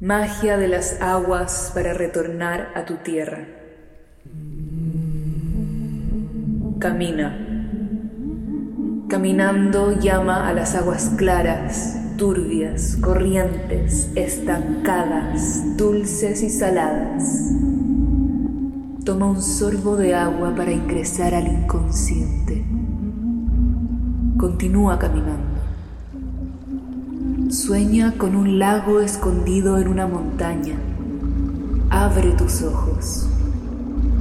magia de las aguas para retornar a tu tierra. Camina. Caminando llama a las aguas claras, turbias, corrientes, estancadas, dulces y saladas. Toma un sorbo de agua para ingresar al inconsciente. Continúa caminando. Sueña con un lago escondido en una montaña. Abre tus ojos.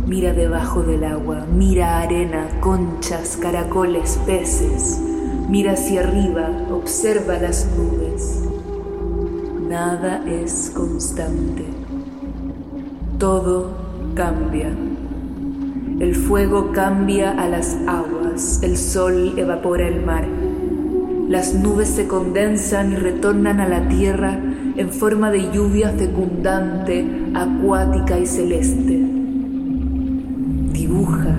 Mira debajo del agua, mira arena, conchas, caracoles, peces. Mira hacia arriba, observa las nubes. Nada es constante. Todo cambia. El fuego cambia a las aguas, el sol evapora el mar. Las nubes se condensan y retornan a la tierra en forma de lluvia fecundante, acuática y celeste. Dibuja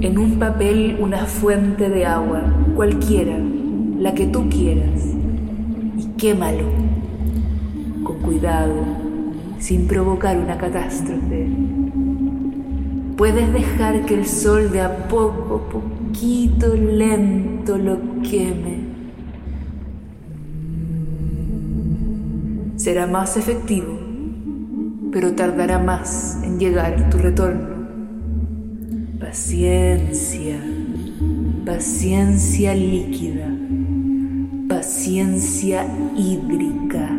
en un papel una fuente de agua, cualquiera, la que tú quieras, y quémalo con cuidado, sin provocar una catástrofe. Puedes dejar que el sol de a poco, poquito, lento lo queme será más efectivo, pero tardará más en llegar tu retorno. Paciencia, paciencia líquida, paciencia hídrica.